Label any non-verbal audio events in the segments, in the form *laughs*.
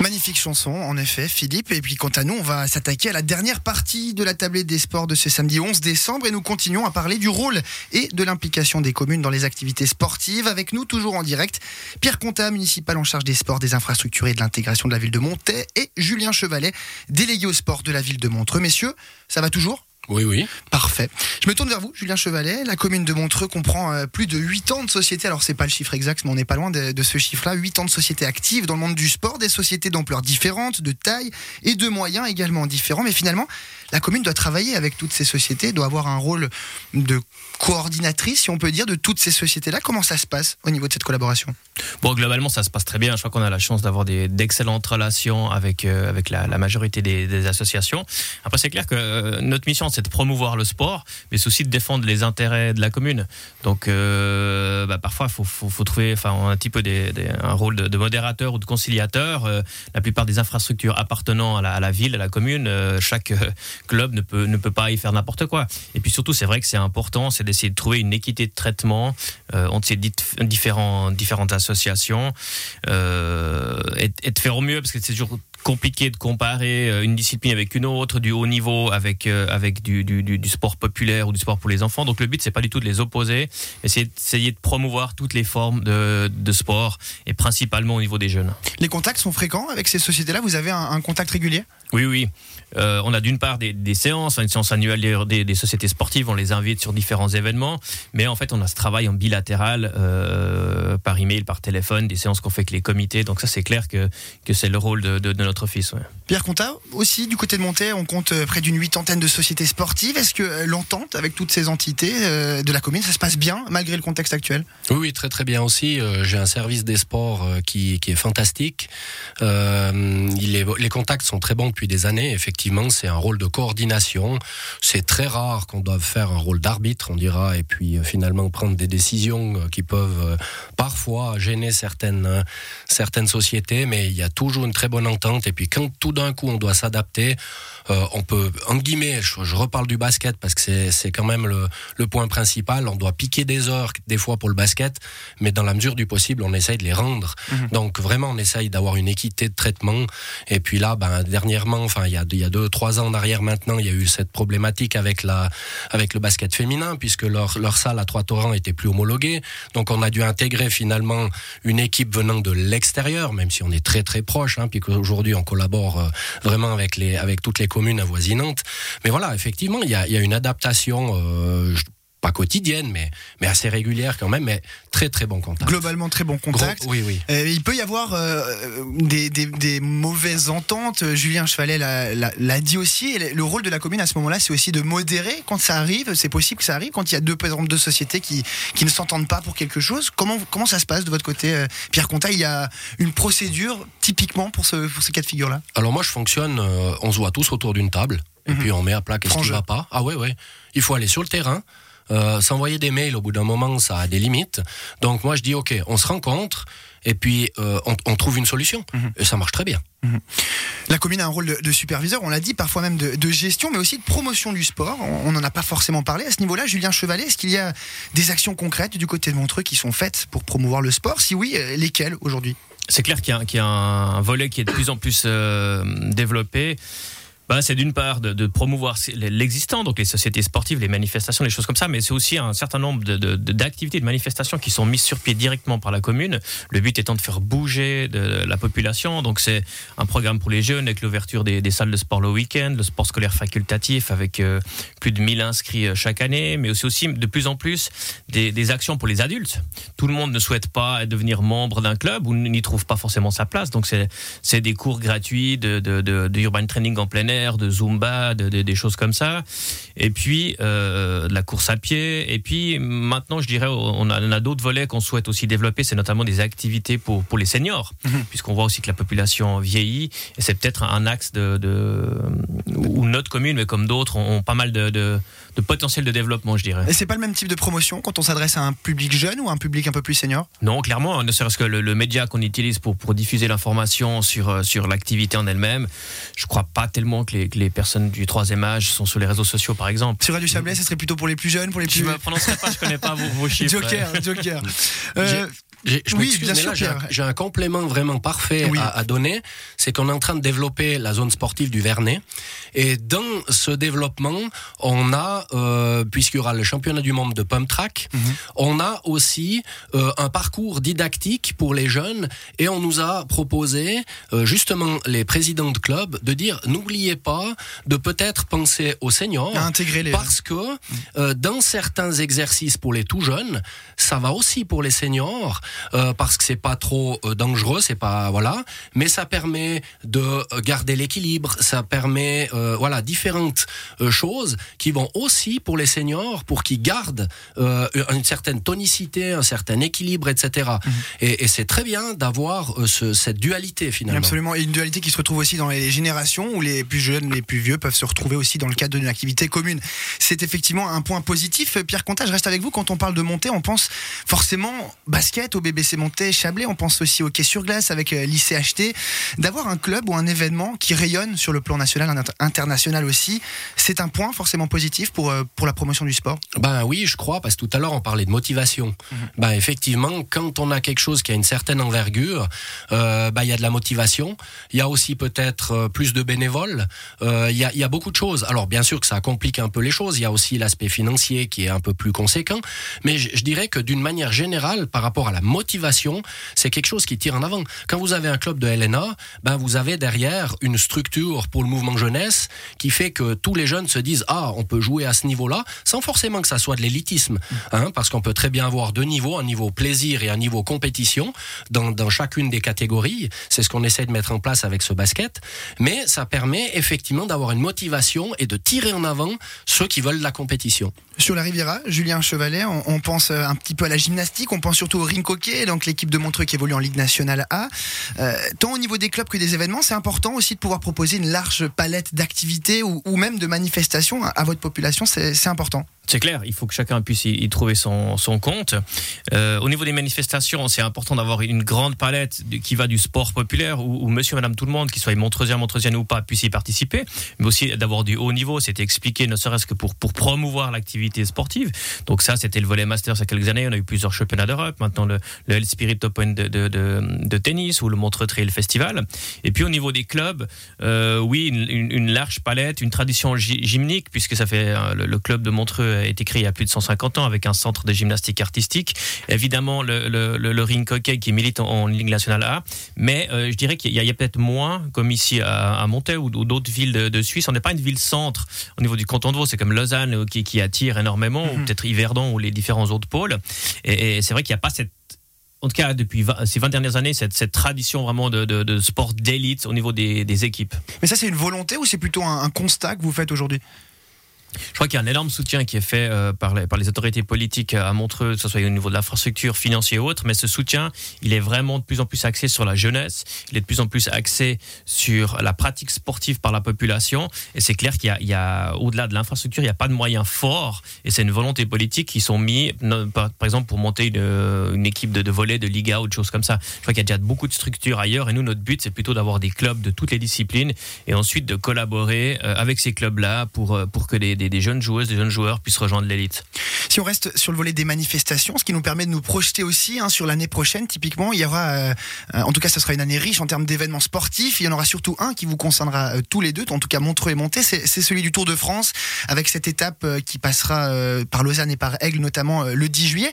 Magnifique chanson, en effet, Philippe. Et puis, quant à nous, on va s'attaquer à la dernière partie de la tablette des sports de ce samedi 11 décembre. Et nous continuons à parler du rôle et de l'implication des communes dans les activités sportives. Avec nous, toujours en direct, Pierre Conta, municipal en charge des sports, des infrastructures et de l'intégration de la ville de Montaix. Et Julien Chevalet, délégué au sport de la ville de Montreux. Messieurs, ça va toujours? Oui, oui. Parfait. Je me tourne vers vous, Julien Chevalet. La commune de Montreux comprend euh, plus de 8 ans de sociétés. Alors, c'est pas le chiffre exact, mais on n'est pas loin de, ce chiffre-là. 8 ans de sociétés actives dans le monde du sport, des sociétés d'ampleur différentes, de taille et de moyens également différents. Mais finalement, la commune doit travailler avec toutes ces sociétés, doit avoir un rôle de coordinatrice, si on peut dire, de toutes ces sociétés-là. Comment ça se passe au niveau de cette collaboration? Bon, globalement, ça se passe très bien. Je crois qu'on a la chance d'avoir d'excellentes relations avec, euh, avec la, majorité des, associations. Après, c'est clair que euh, notre mission, c'est de promouvoir le sport, mais c'est aussi de défendre les intérêts de la commune. Donc, euh, bah, parfois, il faut, trouver enfin, un petit peu des, un rôle de, modérateur ou de conciliateur. la plupart des infrastructures appartenant à la, ville, à la commune, chaque club ne peut, ne peut pas y faire n'importe quoi. Et puis surtout, c'est vrai que c'est important, c'est d'essayer de trouver une équité de traitement euh, entre ces différentes associations euh, et, et, de faire au mieux, parce que c'est toujours compliqué de comparer euh, une discipline avec une autre, du haut niveau avec euh, avec du, du, du, sport populaire ou du sport pour les enfants. Donc le but c'est pas du tout de les opposer, mais c'est d'essayer de promouvoir toutes les formes de, de, sport et principalement au niveau des jeunes. Les contacts sont fréquents avec ces sociétés-là? Vous avez un, contact régulier? Oui, oui. Euh, on a d'une part des, des, séances, une séance annuelle des, des, sociétés sportives, on les invite sur différents événements, mais en fait on a ce travail en bilatéral euh, par email, par téléphone, des séances qu'on fait avec les comités. Donc ça c'est clair que que c'est le rôle de, de, de notre fils. Pierre Conta, aussi du côté de Montaix, on compte euh, près d'une huitantaine de sociétés sportives. Est-ce que euh, l'entente avec toutes ces entités euh, de la commune, ça se passe bien malgré le contexte actuel? Oui, oui, très très bien aussi. J'ai un service des sports qui, qui est fantastique. il est, les contacts sont très bons depuis des années. Effectivement, c'est un rôle de coordination. C'est très rare qu'on doive faire un rôle d'arbitre, on dira, et puis finalement prendre des décisions qui peuvent parfois gêner certaines, certaines sociétés, mais il y a toujours une très bonne entente. Et puis quand tout d'un coup on doit s'adapter, euh, on peut, en guillemets, je, reparle du basket parce que c'est quand même le, le, point principal. On doit piquer des heures des fois pour le basket, mais dans la mesure du possible, on essaye de les rendre. Mhm. Donc vraiment, on essaye d'avoir une équité de traitement. Et puis là, ben, dernièrement, enfin il y a, il y a deux, trois ans en arrière maintenant, il y a eu cette problématique avec la, avec le basket féminin puisque leur, leur salle à Trois Torrents était plus homologuée. Donc on a dû intégrer finalement une équipe venant de l'extérieur, même si on est très très proche, hein, puis qu'aujourd'hui on collabore euh, vraiment avec les, avec toutes les communes avoisinantes. Mais voilà, effectivement, il y a, une adaptation. Euh, pas quotidienne, mais, mais assez régulière quand même, mais très très bon contact. Globalement très bon contact. oui, oui. Euh, il peut y avoir euh, des, des, des, mauvaises ententes. Julien Chevalet l'a dit aussi. le rôle de la commune à ce moment-là, c'est aussi de modérer quand ça arrive. C'est possible que ça arrive quand il y a deux, par exemple, deux sociétés qui, qui ne s'entendent pas pour quelque chose. Comment, comment ça se passe de votre côté, Pierre Conta Il y a une procédure typiquement pour ce, pour ce cas de figure-là? Alors moi, je fonctionne, on se voit tous autour d'une table. Et mhm. puis on met à plat qu'est-ce qui va pas. Ah ouais, ouais. Il faut aller sur le terrain. Euh, s'envoyer des mails au bout d'un moment, ça a des limites. Donc moi je dis ok, on se rencontre et puis euh, on, trouve une solution. Mhm. Et ça marche très bien. Mhm. La commune a un rôle de, superviseur, on l'a dit, parfois même de, gestion, mais aussi de promotion du sport. On n'en a pas forcément parlé à ce niveau-là. Julien Chevalet, est-ce qu'il y a des actions concrètes du côté de Montreux qui sont faites pour promouvoir le sport? Si oui, euh, lesquelles aujourd'hui? C'est clair qu'il y, a un volet qui est de plus en plus développé. Bah, c'est d'une part de, promouvoir l'existant, donc les sociétés sportives, les manifestations, les choses comme ça, mais c'est aussi un certain nombre d'activités, de, de, manifestations qui sont mises sur pied directement par la commune. Le but étant de faire bouger de, la population. Donc c'est un programme pour les jeunes avec l'ouverture des, salles de sport le week-end, le sport scolaire facultatif avec euh, plus de 1000 inscrits euh, chaque année, mais aussi, aussi de plus en plus des, actions pour les adultes. Tout le monde ne souhaite pas devenir membre d'un club ou n'y trouve pas forcément sa place. Donc c'est des cours gratuits de, de urban training en plein air de Zumba, des choses comme ça. Et puis euh, de la course à pied. Et puis maintenant, je dirais, on a, a d'autres volets qu'on souhaite aussi développer. C'est notamment des activités pour, pour les seniors, mhm. puisqu'on voit aussi que la population vieillit. Et c'est peut-être un axe de, de, où notre commune, mais comme d'autres, ont, pas mal de, de, potentiel de développement, je dirais. Et c'est pas le même type de promotion quand on s'adresse à un public jeune ou un public un peu plus senior? Non, clairement, ne serait-ce que le, média qu'on utilise pour, pour diffuser l'information sur, euh, sur l'activité en elle-même, je crois pas tellement que que les, personnes du troisième âge sont sur les réseaux sociaux, par exemple. Sur Radio Chablais, ça serait plutôt pour les plus jeunes, pour les plus. Je ne prononcerai pas, je connais pas vos, *laughs* chiffres. Joker, Joker. Euh, oui, bien sûr, j'ai un, complément vraiment parfait à, donner. C'est qu'on est en train de développer la zone sportive du Vernet. Et dans ce développement, on a, euh, puisqu'il y aura le championnat du monde de pump track, mhm. on a aussi euh, un parcours didactique pour les jeunes. Et on nous a proposé, euh, justement, les présidents de club, de dire n'oubliez pas de peut-être penser aux seniors. intégrer les... Parce que euh, dans certains exercices pour les tout jeunes, ça va aussi pour les seniors euh, parce que c'est pas trop euh, dangereux, c'est pas voilà, mais ça permet de garder l'équilibre, ça permet voilà différentes choses qui vont aussi pour les seniors pour qu'ils gardent une certaine tonicité, un certain équilibre, etc. Mhm. Et, et c'est très bien d'avoir ce, cette dualité finalement. Absolument, et une dualité qui se retrouve aussi dans les générations où les plus jeunes, les plus vieux peuvent se retrouver aussi dans le cadre d'une activité commune. C'est effectivement un point positif. Pierre Conta, je reste avec vous. Quand on parle de montée, on pense forcément basket au BBC Montée Chablais. On pense aussi au quai sur glace avec euh, lycée HT. D'avoir un club ou un événement qui rayonne sur le plan national, international aussi, c'est un point forcément positif pour, euh, pour la promotion du sport? Ben oui, je crois, parce que tout à l'heure on parlait de motivation. Ben effectivement, quand on a quelque chose qui a une certaine envergure, euh, ben, il y a de la motivation. Il y a aussi peut-être plus de bénévoles. Il y, a, y a beaucoup de choses. Alors bien sûr que ça complique un peu les choses. Il y a aussi l'aspect financier qui est un peu plus conséquent. Mais je, dirais que d'une manière générale, par rapport à la motivation, c'est quelque chose qui tire en avant. Quand vous avez un club de LNA, ben vous avez derrière une structure pour le mouvement jeunesse qui fait que tous les jeunes se disent ah on peut jouer à ce niveau-là, sans forcément que ça soit de l'élitisme, hein, parce qu'on peut très bien avoir deux niveaux, un niveau plaisir et un niveau compétition dans, dans chacune des catégories. C'est ce qu'on essaie de mettre en place avec ce basket, mais ça permet effectivement d'avoir une motivation et de tirer en avant ceux qui veulent la compétition. Sur la Riviera, Julien Chevalet, on, pense un petit peu à la gymnastique, on pense surtout au ring donc l'équipe de Montreux qui évolue en Ligue nationale A. Euh, tant au niveau des clubs que des événements, c'est important aussi de pouvoir proposer une large palette d'activités ou, même de manifestations à votre population, c'est important. C'est clair, il faut que chacun puisse y, trouver son, compte. Euh, au niveau des manifestations, c'est important d'avoir une grande palette qui va du sport populaire où, monsieur, madame, tout le monde, qu'il soit montreusien, montreusienne ou pas, puisse y participer, mais aussi d'avoir du haut niveau. C'était expliqué, ne serait-ce que pour, pour promouvoir l'activité sportive. Donc ça, c'était le volet master il y a quelques années. On a eu plusieurs championnats d'Europe. Maintenant, le, le Spirit Open de, de, de, tennis ou le Montreux Trail Festival. Et puis au niveau des clubs, euh, oui, une, une, large palette, une tradition gymnique, puisque ça fait euh, le, le club de Montreux a été créé il y a plus de 150 ans avec un centre de gymnastique artistique. Évidemment, le, le, ring hockey qui milite en, Ligue nationale A. Mais euh, je dirais qu'il y a, peut-être moins, comme ici à, à Montaix ou, d'autres villes de, Suisse. On n'est pas une ville centre au niveau du canton de Vaud. C'est comme Lausanne qui, qui attire énormément, ou mhm. peut-être Yverdon ou les différents autres pôles. Et, c'est vrai qu'il n'y a pas cette en tout cas depuis ces 20 dernières années, cette, cette tradition vraiment de, sport d'élite au niveau des, équipes. Mais ça, c'est une volonté ou c'est plutôt un constat que vous faites aujourd'hui? Je crois qu'il y a un énorme soutien qui est fait euh, par, les, par les autorités politiques à Montreux, que ce soit au niveau de l'infrastructure, financier ou autre, mais ce soutien, il est vraiment de plus en plus axé sur la jeunesse, il est de plus en plus axé sur la pratique sportive par la population, et c'est clair qu'il y a, a au-delà de l'infrastructure, il n'y a pas de moyens forts, et c'est une volonté politique qui sont mis, par, exemple, pour monter une, une équipe de, de volley, de Liga ou de choses comme ça. Je crois qu'il y a déjà beaucoup de structures ailleurs, et nous, notre but, c'est plutôt d'avoir des clubs de toutes les disciplines, et ensuite de collaborer euh, avec ces clubs-là pour, euh, pour que les des, jeunes joueuses, des jeunes joueurs puissent rejoindre l'élite. Si on reste sur le volet des manifestations, ce qui nous permet de nous projeter aussi hein, sur l'année prochaine, typiquement, il y aura, euh, en tout cas, ce sera une année riche en termes d'événements sportifs. Il y en aura surtout un qui vous concernera euh, tous les deux, en tout cas Montreux et Monté, c'est celui du Tour de France, avec cette étape euh, qui passera par Lausanne et par Aigle, notamment le 10 juillet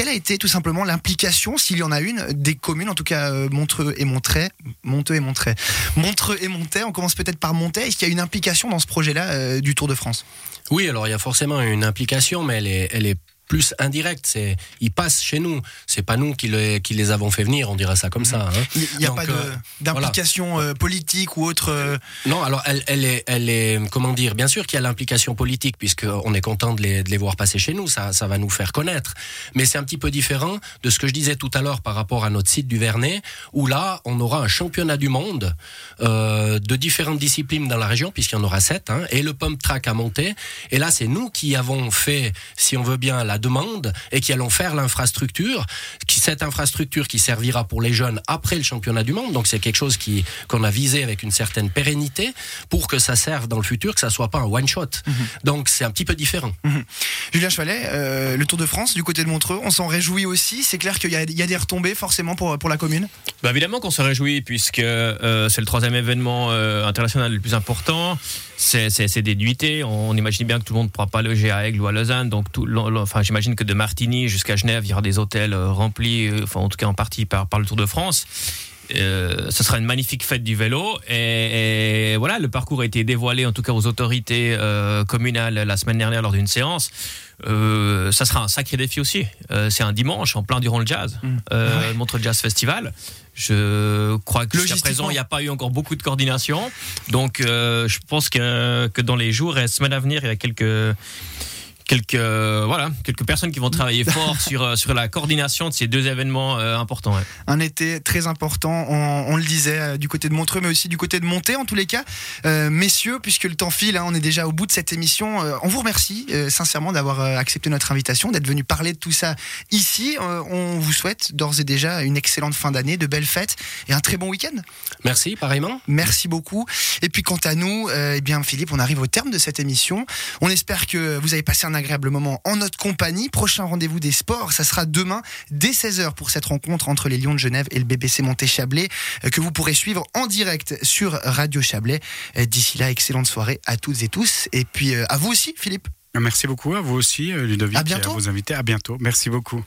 quelle a été tout simplement l'implication, s'il y en a une, des communes, en tout cas euh, Montreux et Montreux, Montreux et Montreux, et Montreux, on commence peut-être par Montreux, est-ce qu'il y a une implication dans ce projet-là euh, du Tour de France? Oui, alors il y a forcément une implication, mais elle est plus indirect. C'est ils passent chez nous. C'est pas nous qui, qui les avons fait venir. On dirait ça comme ça. Hein. Il n'y a pas euh, d'implication euh, politique ou autre. Euh, non, alors elle, elle, est, elle est comment dire. Bien sûr qu'il y a l'implication politique puisque on est content de les, de les, voir passer chez nous. Ça, ça va nous faire connaître. Mais c'est un petit peu différent de ce que je disais tout à l'heure par rapport à notre site du Vernet, où là on aura un championnat du monde de différentes disciplines dans la région puisqu'il y en aura sept, hein, et le pump track à monter. Et là c'est nous qui avons fait, si on veut bien, la demande et qui allons faire l'infrastructure, qui cette infrastructure qui servira pour les jeunes après le championnat du monde. Donc c'est quelque chose qui qu'on a visé avec une certaine pérennité pour que ça serve dans le futur, que ça soit pas un one shot. Mhm. Donc c'est un petit peu différent. Mhm. Julien Chevalet, euh, le Tour de France du côté de Montreux, on s'en réjouit aussi. C'est clair qu'il y, y, a des retombées forcément pour pour la commune? Bah évidemment qu'on se réjouit puisque euh, c'est le troisième événement euh, international le plus important. C'est des nuitées. On, imagine bien que tout le monde ne pourra pas loger à Aigle ou à Lausanne. Donc, tout, enfin, j'imagine que de Martigny jusqu'à Genève, il y aura des hôtels euh, remplis, euh, enfin, en tout cas en partie par, par le Tour de France. Euh, ce sera une magnifique fête du vélo et, voilà le parcours a été dévoilé en tout cas aux autorités communales la semaine dernière lors d'une séance ça sera un sacré défi aussi c'est un dimanche en plein durant le jazz mmh. ah Montre Jazz Festival je crois que jusqu'à présent, il n'y a pas eu encore beaucoup de coordination. Donc, euh, je pense que, que dans les jours et semaines à venir, il y a quelques quelques euh, voilà quelques personnes qui vont travailler *laughs* fort sur euh, sur la coordination de ces deux événements euh, importants. Un été très important, on, le disait du côté de Montreux, mais aussi du côté de Monté en tous les cas. messieurs, puisque le temps file, hein, on est déjà au bout de cette émission. on vous remercie sincèrement d'avoir accepté notre invitation, d'être venu parler de tout ça ici. on vous souhaite d'ores et déjà une excellente fin d'année, de belles fêtes et un très bon week-end. Merci, pareillement. Merci beaucoup. Et puis quant à nous, eh bien Philippe, on arrive au terme de cette émission. On espère que vous avez passé un agréable moment en notre compagnie. Prochain rendez-vous des sports, ça sera demain dès 16h pour cette rencontre entre les Lions de Genève et le BBC Monté-Chablais euh, que vous pourrez suivre en direct sur Radio Chablais. Euh, d'ici là, excellente soirée à toutes et tous. Et puis euh, à vous aussi, Philippe. Merci beaucoup, à vous aussi, Ludovic. À bientôt. À vos invités. À bientôt. Merci beaucoup.